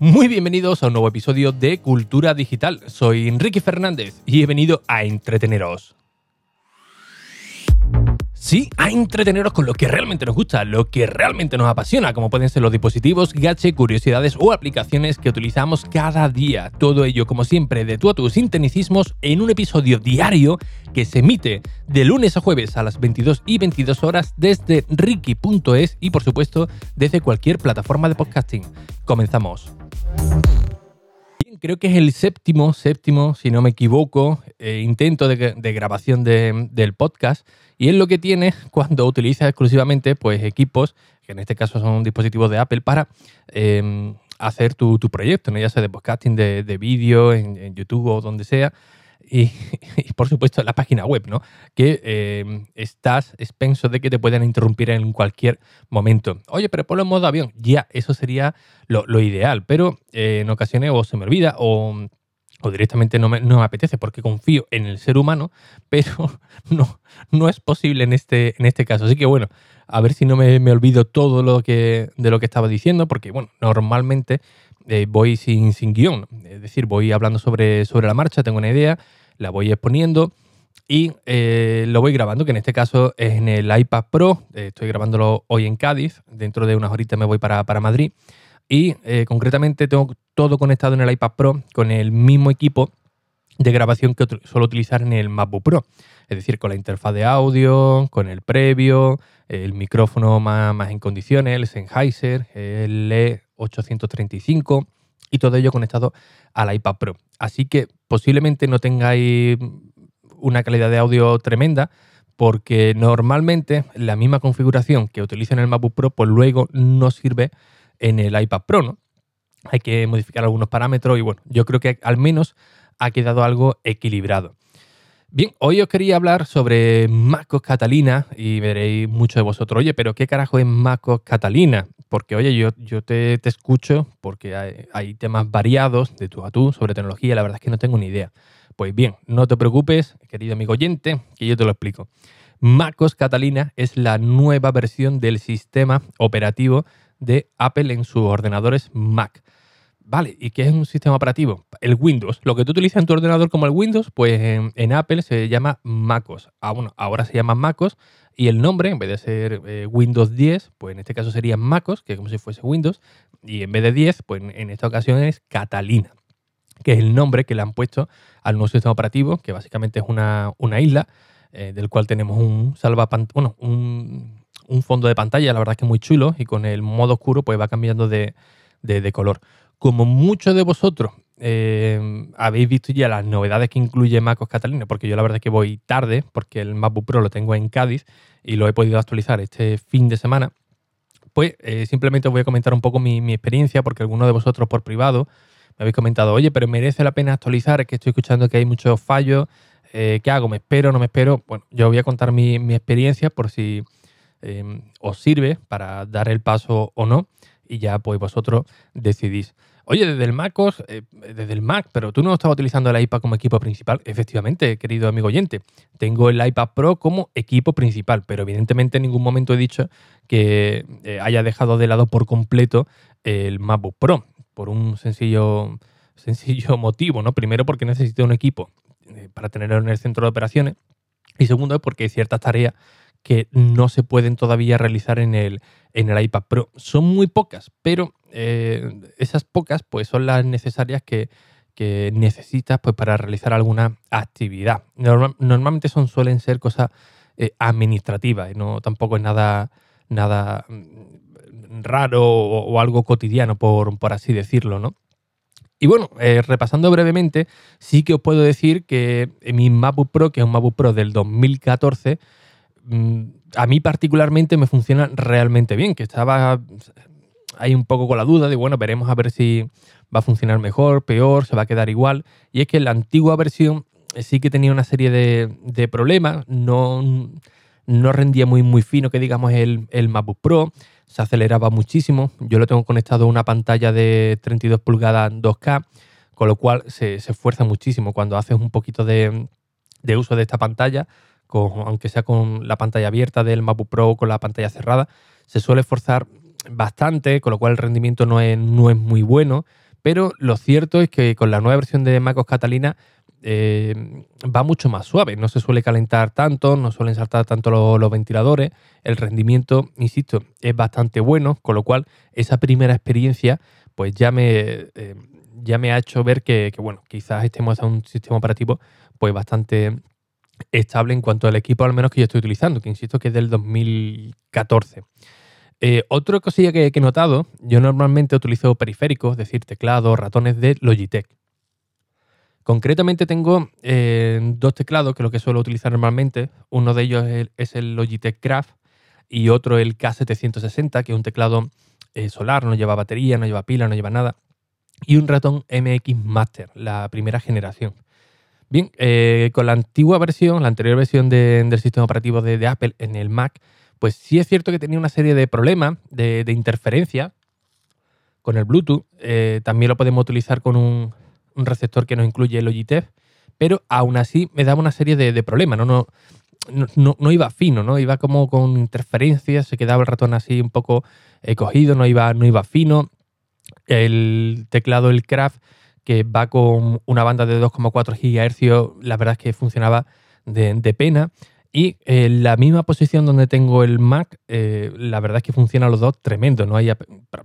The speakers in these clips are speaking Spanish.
Muy bienvenidos a un nuevo episodio de Cultura Digital. Soy Enrique Fernández y he venido a entreteneros. Sí, a entreteneros con lo que realmente nos gusta, lo que realmente nos apasiona, como pueden ser los dispositivos, gadgets, curiosidades o aplicaciones que utilizamos cada día. Todo ello, como siempre, de tú a tus sinteticismos en un episodio diario que se emite de lunes a jueves a las 22 y 22 horas desde ricky.es y, por supuesto, desde cualquier plataforma de podcasting. Comenzamos creo que es el séptimo, séptimo, si no me equivoco, eh, intento de, grabación del podcast. Y es lo que tiene cuando utilizas exclusivamente pues, equipos, que en este caso son dispositivos de Apple, para em, hacer tu, proyecto, ¿no? ya sea de podcasting, de, vídeo, en, YouTube o donde sea. Y, por supuesto la página web, ¿no? Que em, estás expenso de que te puedan interrumpir en cualquier momento. Oye, pero ponlo en modo avión. Ya, eso sería lo, ideal, pero eh, en ocasiones o se me olvida o, directamente no me, no me, apetece porque confío en el ser humano, pero no, no es posible en este, en este caso. Así que bueno, a ver si no me, me olvido todo lo que, de lo que estaba diciendo, porque bueno, normalmente eh, voy sin, sin guion, es decir, voy hablando sobre, sobre la marcha, tengo una idea, la voy exponiendo y eh, lo voy grabando, que en este caso es en el iPad Pro, estoy grabándolo hoy en Cádiz, dentro de unas horitas me voy para, para Madrid. Y eh, concretamente tengo todo conectado en el iPad Pro con el mismo equipo de grabación que suelo utilizar en el MacBook Pro. Es decir, con la interfaz de audio, con el previo, el micrófono más, en condiciones, el Sennheiser, el E835 y todo ello conectado al iPad Pro. Así que posiblemente no tengáis una calidad de audio tremenda porque normalmente la misma configuración que utilizo en el MacBook Pro pues luego no sirve en el iPad Pro, ¿no? Hay que modificar algunos parámetros y bueno, yo creo que al menos ha quedado algo equilibrado. Bien, hoy os quería hablar sobre MacOS Catalina y veréis muchos de vosotros, oye, pero ¿qué carajo es MacOS Catalina? Porque, oye, yo, yo te, escucho porque hay, temas variados de tú a tú sobre tecnología, la verdad es que no tengo ni idea. Pues bien, no te preocupes, querido amigo oyente, que yo te lo explico. MacOS Catalina es la nueva versión del sistema operativo de Apple en sus ordenadores Mac. Vale, ¿y qué es un sistema operativo? El Windows. Lo que tú utilizas en tu ordenador como el Windows, pues en, Apple se llama MacOS. Ah, bueno, ahora se llama MacOS y el nombre, en vez de ser eh, Windows 10, pues en este caso sería MacOS, que es como si fuese Windows, y en vez de 10, pues en, esta ocasión es Catalina, que es el nombre que le han puesto al nuevo sistema operativo, que básicamente es una, isla, eh, del cual tenemos un salvapantalla, bueno, un, un fondo de pantalla, la verdad es que muy chulo, y con el modo oscuro pues va cambiando de, color. Como muchos de vosotros eh, habéis visto ya las novedades que incluye MacOS Catalina, porque yo la verdad es que voy tarde, porque el MacBook Pro lo tengo en Cádiz y lo he podido actualizar este fin de semana, pues eh, simplemente os voy a comentar un poco mi, experiencia, porque algunos de vosotros por privado me habéis comentado, oye, pero merece la pena actualizar, es que estoy escuchando que hay muchos fallos, eh, ¿qué hago? ¿Me espero? ¿No me espero? Bueno, yo voy a contar mi, mi experiencia por si os sirve para dar el paso o no y ya pues vosotros decidís. Oye, desde el MacOS, eh, desde el Mac, pero tú no estabas utilizando el iPad como equipo principal. Efectivamente, querido amigo oyente, tengo el iPad Pro como equipo principal, pero evidentemente en ningún momento he dicho que eh, haya dejado de lado por completo el MacBook Pro, por un sencillo, sencillo motivo, ¿no? Primero porque necesito un equipo eh, para tenerlo en el centro de operaciones y segundo porque hay ciertas tareas que no se pueden todavía realizar en el, en el iPad Pro. Son muy pocas, pero eh, esas pocas pues, son las necesarias que, necesitas pues, para realizar alguna actividad. normalmente son, suelen ser cosas eh, administrativas, no, tampoco es nada, nada mm, raro o, algo cotidiano, por, por, así decirlo, ¿no? Y bueno, eh, repasando brevemente, sí que os puedo decir que mi MacBook Pro, que es un MacBook Pro del 2014, Mm, a mí particularmente me funciona realmente bien, que estaba ahí un poco con la duda de, bueno, veremos a ver si va a funcionar mejor, peor, se va a quedar igual. Y es que la antigua versión eh, sí que tenía una serie de, problemas, no, no, rendía muy, muy fino, que digamos, el, el MacBook Pro, se aceleraba muchísimo. Yo lo tengo conectado a una pantalla de 32 pulgadas 2K, con lo cual se, esfuerza muchísimo cuando haces un poquito de, de uso de esta pantalla aunque sea con la pantalla abierta del MacBook Pro o con la pantalla cerrada, se suele esforzar bastante, con lo cual el rendimiento no es, no es muy bueno. pero lo cierto es que con la nueva versión de MacOS Catalina eh, va mucho más suave, no se suele calentar tanto, no suelen saltar tanto los, ventiladores, el rendimiento, insisto, es bastante bueno, con lo cual esa primera experiencia pues ya me, eh, ya me ha hecho ver que, bueno, quizás estemos a un sistema operativo pues bastante estable en cuanto al equipo al menos que yo estoy utilizando, que insisto que es del 2014. Eh, otra cosilla que, que, he notado, yo normalmente utilizo periféricos, es decir, teclados, ratones de Logitech. Concretamente tengo eh, dos teclados, que es lo que suelo utilizar normalmente. Uno de ellos es el, Logitech Craft y otro el K760, que es un teclado eh, solar, no lleva batería, no lleva pila, no lleva nada. Y un ratón MX Master, la primera generación. Bien, eh, con la antigua versión, la anterior versión del sistema operativo de, Apple en el Mac, pues sí es cierto que tenía una serie de problemas de, interferencia con el Bluetooth. también lo podemos utilizar con un, un receptor que nos incluye el Logitech, pero aún así me daba una serie de, problemas, ¿no? No, no, no, iba fino, ¿no? Iba como con interferencias, se quedaba el ratón así un poco eh, cogido, no iba, no iba fino. El teclado, el Craft, que va con una banda de 2,4 GHz, la verdad es que funcionaba de, pena. Y en la misma posición donde tengo el Mac, eh, la verdad es que funcionan los dos tremendo. No hay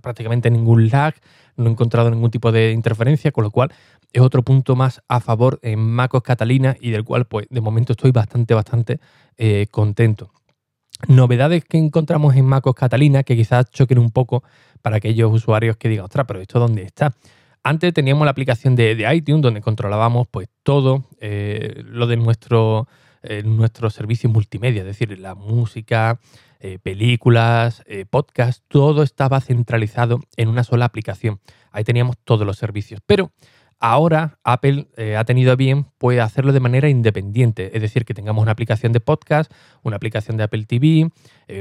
prácticamente ningún lag, no he encontrado ningún tipo de interferencia, con lo cual es otro punto más a favor en MacOS Catalina y del cual pues de momento estoy bastante, bastante eh, contento. Novedades que encontramos en MacOS Catalina que quizás choquen un poco para aquellos usuarios que digan, ostras, pero ¿esto dónde está? Antes teníamos la aplicación de, iTunes donde controlábamos pues todo eh, lo de nuestro, eh, nuestro servicio multimedia, es decir, la música, eh, películas, eh, podcasts, todo estaba centralizado en una sola aplicación. Ahí teníamos todos los servicios. Pero ahora Apple eh, ha tenido bien puede hacerlo de manera independiente, es decir, que tengamos una aplicación de podcast, una aplicación de Apple TV,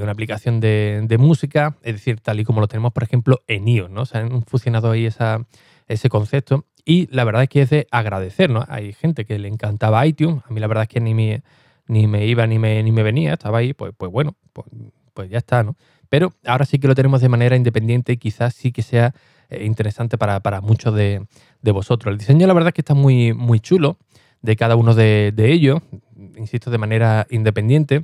una aplicación de, música, es decir, tal y como lo tenemos, por ejemplo, en iOS, ¿no? Se han fusionado ahí ese concepto y la verdad es que es de agradecer, ¿no? Hay gente que le encantaba iTunes, a mí la verdad es que ni me ni me iba ni me, ni me venía, estaba ahí, pues, pues bueno, pues, pues, ya está, ¿no? Pero ahora sí que lo tenemos de manera independiente y quizás sí que sea eh, interesante para, muchos de, vosotros. El diseño la verdad es que está muy, muy chulo de cada uno de, ellos, insisto, de manera independiente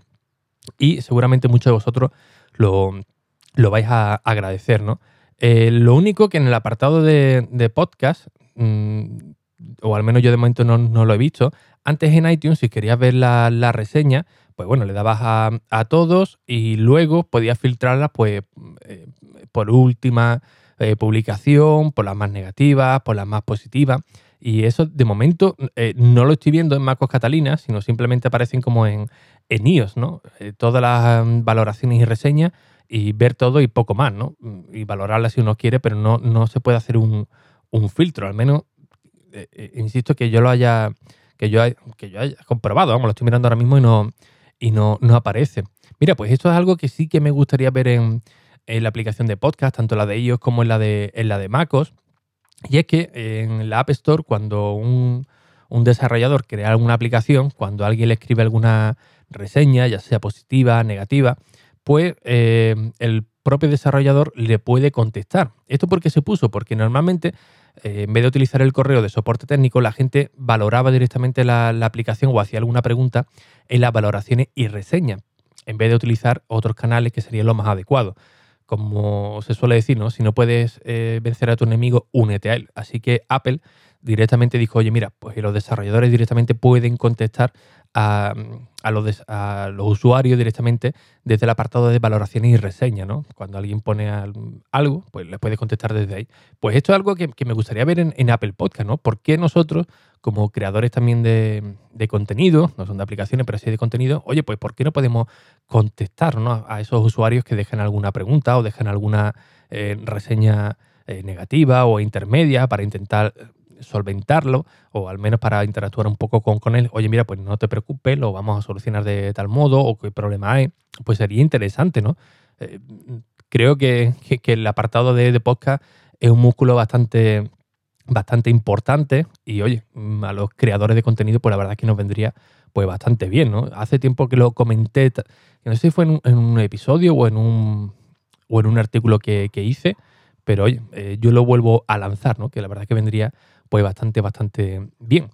y seguramente muchos de vosotros lo, vais a agradecer, ¿no? Eh, lo único que en el apartado de, podcast, mm, o al menos yo de momento no, no, lo he visto, antes en iTunes, si querías ver la, reseña, pues bueno, le dabas a, todos y luego podías filtrarlas pues, eh, por última eh, publicación, por las más negativas, por las más positivas. Y eso de momento eh, no lo estoy viendo en MacOS Catalina, sino simplemente aparecen como en, en iOS, ¿no? todas las mm, valoraciones y reseñas y ver todo y poco más, ¿no? Y valorarlas si uno quiere, pero no, no se puede hacer un, un filtro, al menos, insisto, que yo lo haya que yo, que yo haya comprobado, vamos, lo estoy mirando ahora mismo y no, y no, no aparece. Mira, pues esto es algo que sí que me gustaría ver en, la aplicación de podcast, tanto la de ellos como en la de, en la de MacOS. Y es que en la App Store, cuando un, desarrollador crea alguna aplicación, cuando alguien le escribe alguna reseña, ya sea positiva, negativa, pues eh, el propio desarrollador le puede contestar. ¿Esto por qué se puso? Porque normalmente eh, en vez de utilizar el correo de soporte técnico, la gente valoraba directamente la, aplicación o hacía alguna pregunta en las valoraciones y reseñas, en vez de utilizar otros canales que serían lo más adecuado. Como se suele decir, ¿no? si no puedes eh, vencer a tu enemigo, únete a él. Así que Apple directamente dijo, oye, mira, pues los desarrolladores directamente pueden contestar a, los, a, los, usuarios directamente desde el apartado de valoraciones y reseñas, ¿no? Cuando alguien pone algo, pues le puede contestar desde ahí. Pues esto es algo que, me gustaría ver en, Apple Podcast, ¿no? ¿Por qué nosotros, como creadores también de, contenido, no son de aplicaciones, pero sí de contenido, oye, pues ¿por qué no podemos contestar a esos usuarios que dejan alguna pregunta o dejan alguna eh, reseña eh, negativa o intermedia para intentar solventarlo o al menos para interactuar un poco con, con él. Oye, mira, pues no te preocupes, lo vamos a solucionar de tal modo o qué problema hay. Pues sería interesante, ¿no? Eh, creo que, el apartado de, podcast es un músculo bastante, bastante importante y, oye, mm, a los creadores de contenido, pues la verdad es que nos vendría pues bastante bien, ¿no? Hace tiempo que lo comenté, no sé si fue en un, episodio o en un, o en un artículo que, que hice, pero oye, eh, yo lo vuelvo a lanzar, ¿no? Que la verdad que vendría pues bastante, bastante bien.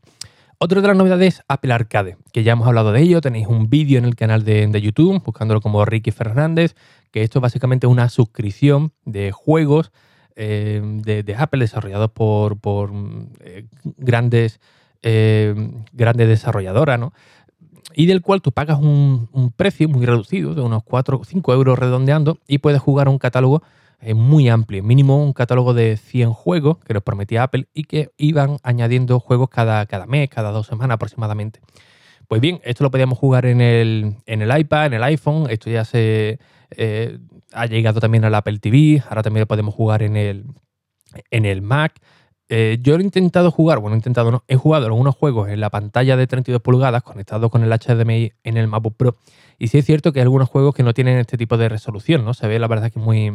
Otra de las novedades, Apple Arcade, que ya hemos hablado de ello, tenéis un vídeo en el canal de, YouTube, buscándolo como Ricky Fernández, que esto es básicamente una suscripción de juegos eh, de, Apple desarrollados por, por eh, grandes, grandes desarrolladoras, ¿no? y del cual tú pagas un, precio muy reducido, de unos 4 o 5 euros redondeando, y puedes jugar un catálogo eh, muy amplio, mínimo un catálogo de 100 juegos que nos prometía Apple y que iban añadiendo juegos cada, cada mes, cada dos semanas aproximadamente. Pues bien, esto lo podíamos jugar en el, en el iPad, en el iPhone, esto ya se eh, ha llegado también al Apple TV, ahora también lo podemos jugar en el, en el Mac. Eh, yo he intentado jugar, bueno, he intentado no, he jugado algunos juegos en la pantalla de 32 pulgadas conectado con el HDMI en el MacBook Pro y sí es cierto que hay algunos juegos que no tienen este tipo de resolución, ¿no? Se ve la verdad que es muy,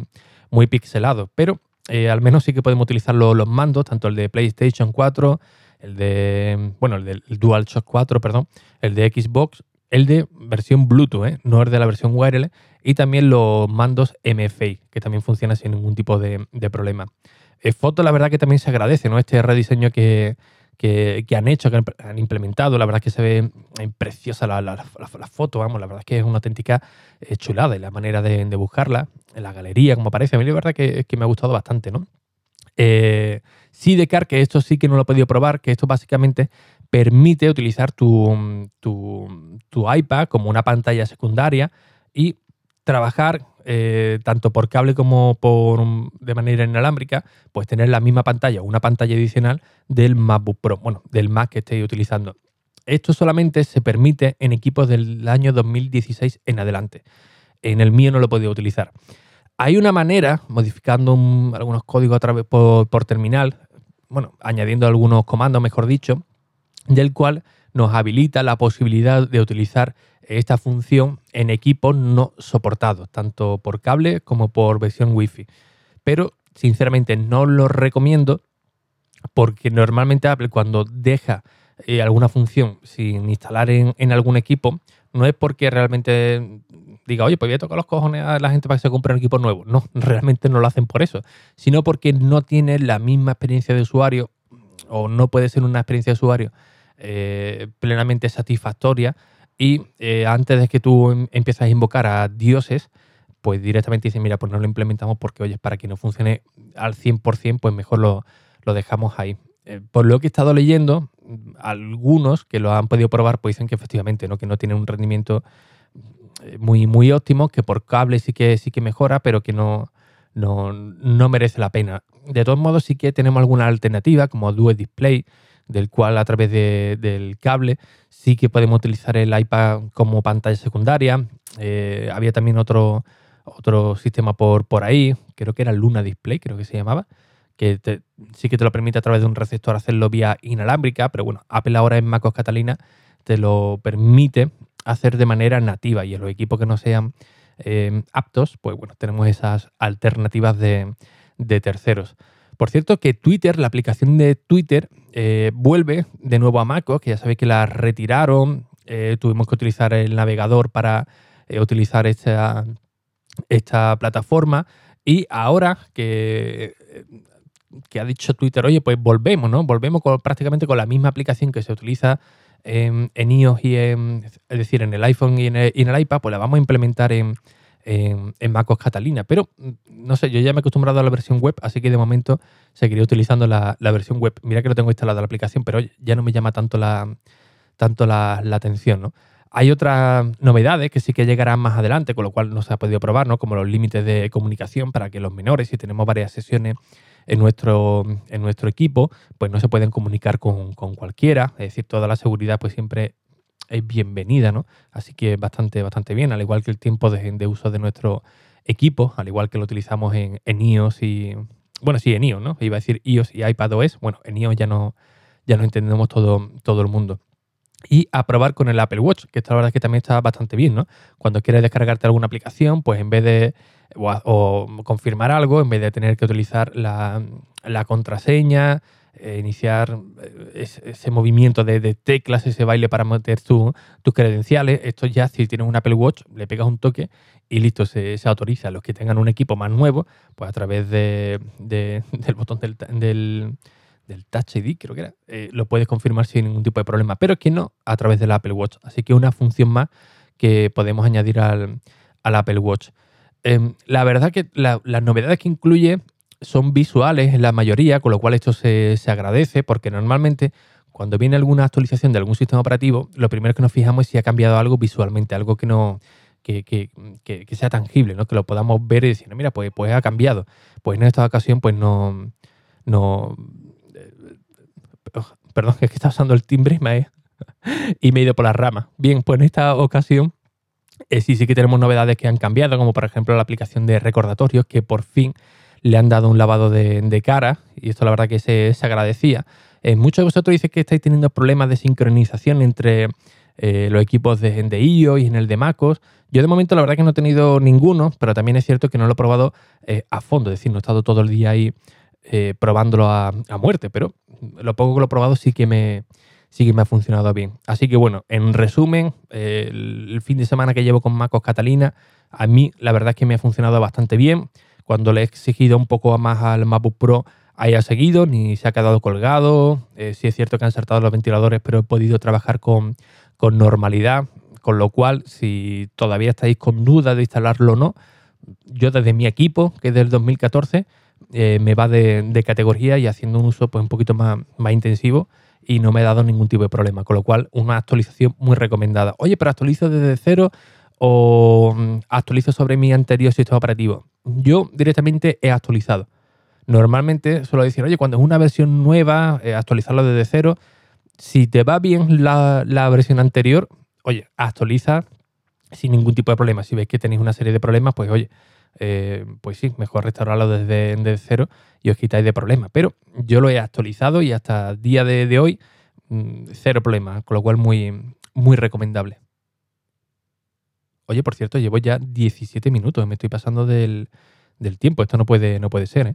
muy pixelado, pero eh, al menos sí que podemos utilizar los, mandos, tanto el de PlayStation 4, el de, bueno, el del DualShock 4, perdón, el de Xbox, el de versión Bluetooth, ¿eh? no el de la versión wireless, y también los mandos MFA, que también funcionan sin ningún tipo de problema. Eh, foto, la verdad que también se agradece, ¿no? Este rediseño que, han hecho, que han implementado. La verdad que se ve preciosa la, foto, vamos, la verdad es que es una auténtica eh, chulada y la manera de, buscarla, en la galería, como parece. A mí la verdad que, que me ha gustado bastante, ¿no? Eh, Sidecar, que esto sí que no lo he podido probar, que esto básicamente permite utilizar tu, tu, tu iPad como una pantalla secundaria y trabajar eh, tanto por cable como por de manera inalámbrica, pues tener la misma pantalla o una pantalla adicional del MacBook Pro, bueno, del Mac que estéis utilizando. Esto solamente se permite en equipos del año 2016 en adelante. En el mío no lo he podido utilizar. Hay una manera, modificando algunos códigos a través por, por terminal, bueno, añadiendo algunos comandos, mejor dicho, del cual nos habilita la posibilidad de utilizar esta función en equipos no soportados, tanto por cable como por versión Wi-Fi. Pero sinceramente no lo recomiendo porque normalmente Apple cuando deja eh, alguna función sin instalar en, algún equipo, no es porque realmente diga, oye, pues voy a tocar los cojones a la gente para que se compre un equipo nuevo. No, realmente no lo hacen por eso, sino porque no tiene la misma experiencia de usuario o no puede ser una experiencia de usuario eh, plenamente satisfactoria y eh, antes de que tú em, empieces a invocar a dioses, pues directamente dicen, mira, pues no lo implementamos porque, oye, para que no funcione al 100%, pues mejor lo, dejamos ahí. Eh, por lo que he estado leyendo, algunos que lo han podido probar, pues dicen que efectivamente, ¿no? que no tiene un rendimiento eh, muy, muy óptimo, que por cable sí que, sí que mejora, pero que no, no, no merece la pena. De todos modos, sí que tenemos alguna alternativa, como Dual Display, del cual a través del cable sí que podemos utilizar el iPad como pantalla secundaria. Eh, había también otro, otro sistema por, por ahí, creo que era Luna Display, creo que se llamaba, que sí que te lo permite a través de un receptor hacerlo vía inalámbrica, pero bueno, Apple ahora en MacOS Catalina te lo permite hacer de manera nativa y en los equipos que no sean eh, aptos, pues bueno, tenemos esas alternativas de, de terceros. Por cierto, que Twitter, la aplicación de Twitter, eh, vuelve de nuevo a MacOS, que ya sabéis que la retiraron. Eh, tuvimos que utilizar el navegador para eh, utilizar esta, esta plataforma. Y ahora que, ha dicho Twitter, oye, pues volvemos, ¿no? Volvemos prácticamente con la misma aplicación que se utiliza en, iOS y en, es decir, en el iPhone y en el iPad, pues la vamos a implementar en, en, MacOS Catalina. Pero mm, no sé, yo ya me he acostumbrado a la versión web, así que de momento seguiré utilizando la, versión web. Mira que no tengo instalada la aplicación, pero ya no me llama tanto la, tanto la, atención, ¿no? Hay otras novedades que sí que llegarán más adelante, con lo cual no se ha podido probar, ¿no? Como los límites de comunicación para que los menores, si tenemos varias sesiones en nuestro, en nuestro equipo, pues no se pueden comunicar con, con cualquiera. Es decir, toda la seguridad pues siempre es bienvenida, ¿no? Así que bastante, bastante bien, al igual que el tiempo de, uso de nuestro equipo, al igual que lo utilizamos en, iOS y. Bueno, sí, en iOS, ¿no? Iba a decir iOS y iPadOS. Bueno, en iOS ya no, ya no entendemos todo, todo el mundo. Y a probar con el Apple Watch, que esta la verdad es que también está bastante bien, ¿no? Cuando quieres descargarte alguna aplicación, pues en vez de. o, confirmar algo, en vez de tener que utilizar la, la contraseña, eh, iniciar eh, ese, movimiento de, teclas, ese baile para meter tus credenciales. Esto ya, si tienes un Apple Watch, le pegas un toque y listo, se, autoriza. Los que tengan un equipo más nuevo, pues a través del botón del, del, Touch ID, creo que era, eh, lo puedes confirmar sin ningún tipo de problema. Pero que no, a través del Apple Watch. Así que una función más que podemos añadir al, Apple Watch. Em, la verdad que las novedades que incluye son visuales en la mayoría, con lo cual esto se, agradece porque normalmente cuando viene alguna actualización de algún sistema operativo, lo primero que nos fijamos es si ha cambiado algo visualmente, algo que no que, sea tangible, ¿no? que lo podamos ver y decir, mira, pues, pues ha cambiado. Pues en esta ocasión, pues no. no eh, perdón, es que está usando el timbre y me, y me he ido por las ramas. Bien, pues en esta ocasión eh, sí, sí que tenemos novedades que han cambiado, como por ejemplo la aplicación de recordatorios, que por fin le han dado un lavado de, cara y esto la verdad que se, agradecía. Eh, muchos de vosotros dicen que estáis teniendo problemas de sincronización entre eh, los equipos de, de, iOS y en el de MacOS. Yo de momento la verdad que no he tenido ninguno, pero también es cierto que no lo he probado eh, a fondo, es decir, no he estado todo el día ahí probándolo a, muerte, pero lo poco que lo he probado sí que me, sí que me ha funcionado bien. Así que bueno, en resumen, el fin de semana que llevo con MacOS Catalina, a mí la verdad es que me ha funcionado bastante bien cuando le he exigido un poco más al MacBook Pro haya seguido, ni se ha quedado colgado. Eh, sí es cierto que han saltado los ventiladores, pero he podido trabajar con, normalidad. Con lo cual, si todavía estáis con dudas de instalarlo o no, yo desde mi equipo, que es del 2014, eh, me va de, categoría y haciendo un uso pues, un poquito más, más intensivo y no me ha dado ningún tipo de problema. Con lo cual, una actualización muy recomendada. Oye, pero actualizo desde cero o mm, actualizo sobre mi anterior sistema operativo. Yo directamente he actualizado. Normalmente suelo decir, oye, cuando es una versión nueva, eh, actualizarlo desde cero. Si te va bien la, versión anterior, oye, actualiza sin ningún tipo de problema. Si ves que tenéis una serie de problemas, pues oye, eh, pues sí, mejor restaurarlo desde, desde, cero y os quitáis de problemas. Pero yo lo he actualizado y hasta el día de, hoy, mm, cero problemas, con lo cual muy, muy recomendable. Oye, por cierto, llevo ya 17 minutos, me estoy pasando del, tiempo. Esto no puede, no puede ser, ¿eh?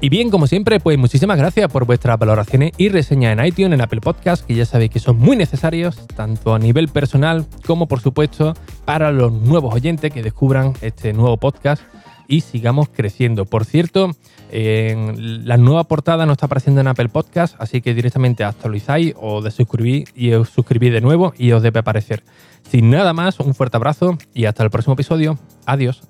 Y bien, como siempre, pues muchísimas gracias por vuestras valoraciones y reseñas en iTunes, en Apple Podcast, que ya sabéis que son muy necesarios, tanto a nivel personal como, por supuesto, para los nuevos oyentes que descubran este nuevo podcast y sigamos creciendo. Por cierto, la nueva portada no está apareciendo en Apple Podcast, así que directamente actualizáis o desuscribís y os suscribís de nuevo y os debe aparecer. Sin nada más, un fuerte abrazo y hasta el próximo episodio. Adiós.